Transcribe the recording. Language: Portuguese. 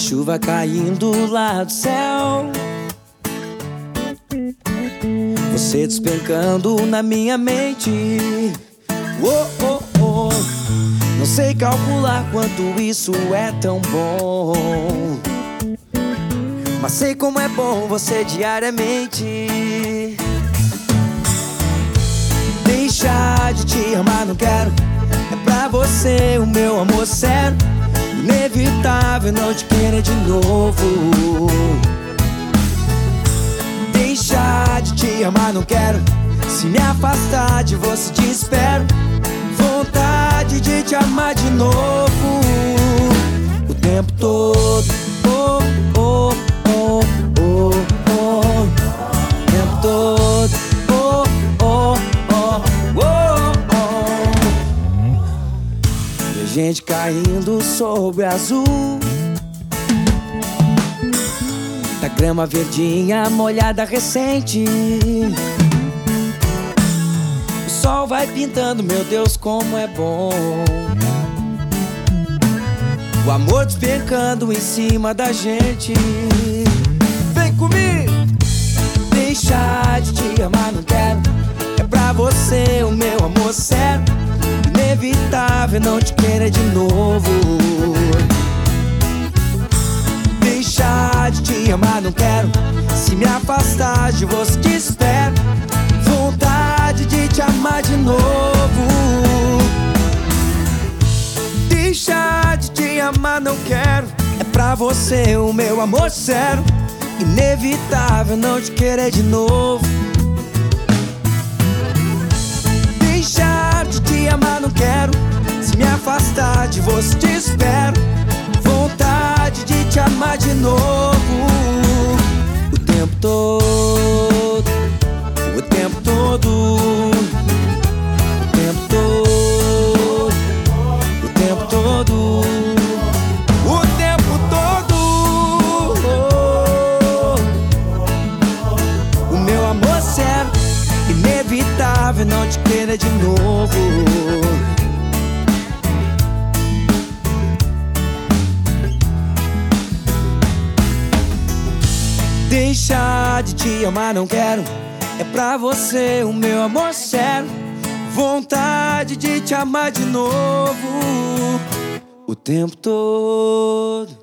chuva caindo lá do céu. Você despencando na minha mente. Oh, oh, oh. Não sei calcular quanto isso é tão bom. Mas sei como é bom você diariamente. Deixar de te amar, não quero. É pra você o meu amor sério. Inevitável não te querer de novo. Deixar de te amar, não quero. Se me afastar de você, te espero. Vontade de te amar de novo. O tempo todo. Gente caindo sobre azul. Da grama verdinha molhada recente. O sol vai pintando, meu Deus, como é bom. O amor despencando em cima da gente. Vem comigo! Deixar de te amar, não quero. É pra você o meu amor sério. Inevitável não te querer de novo. Deixar de te amar, não quero. Se me afastar de você, te espero. Vontade de te amar de novo. Deixar de te amar, não quero. É pra você o meu amor sério. Inevitável não te querer de novo. Te espero. Vontade de te amar de novo. O tempo todo. O tempo todo. O tempo todo. O tempo todo. O tempo todo. O meu amor sério, inevitável não te querer de novo. Deixar de te amar não quero. É pra você o meu amor sério. Vontade de te amar de novo. O tempo todo.